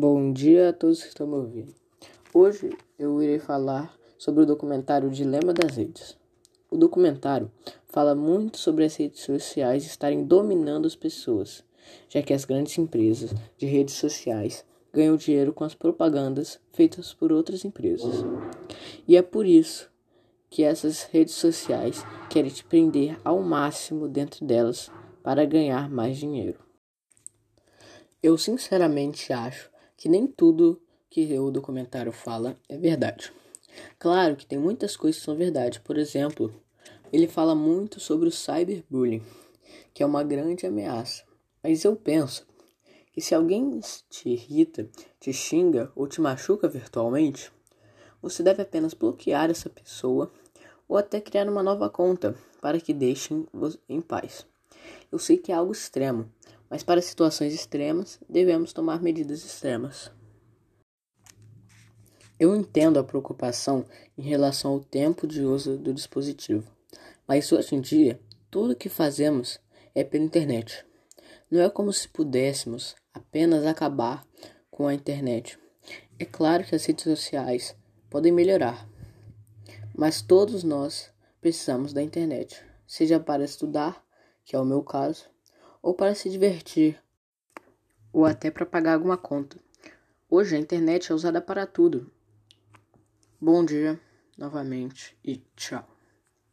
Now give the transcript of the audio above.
Bom dia a todos que estão me ouvindo. Hoje eu irei falar sobre o documentário Dilema das Redes. O documentário fala muito sobre as redes sociais estarem dominando as pessoas, já que as grandes empresas de redes sociais ganham dinheiro com as propagandas feitas por outras empresas. E é por isso que essas redes sociais querem te prender ao máximo dentro delas para ganhar mais dinheiro. Eu sinceramente acho que nem tudo que o documentário fala é verdade. Claro que tem muitas coisas que são verdade. Por exemplo, ele fala muito sobre o cyberbullying, que é uma grande ameaça. Mas eu penso que se alguém te irrita, te xinga ou te machuca virtualmente, você deve apenas bloquear essa pessoa ou até criar uma nova conta para que deixem em paz. Eu sei que é algo extremo, mas para situações extremas devemos tomar medidas extremas. Eu entendo a preocupação em relação ao tempo de uso do dispositivo, mas hoje em dia tudo que fazemos é pela internet. Não é como se pudéssemos apenas acabar com a internet. É claro que as redes sociais podem melhorar, mas todos nós precisamos da internet, seja para estudar, que é o meu caso, ou para se divertir, ou até para pagar alguma conta. Hoje a internet é usada para tudo. Bom dia novamente e tchau.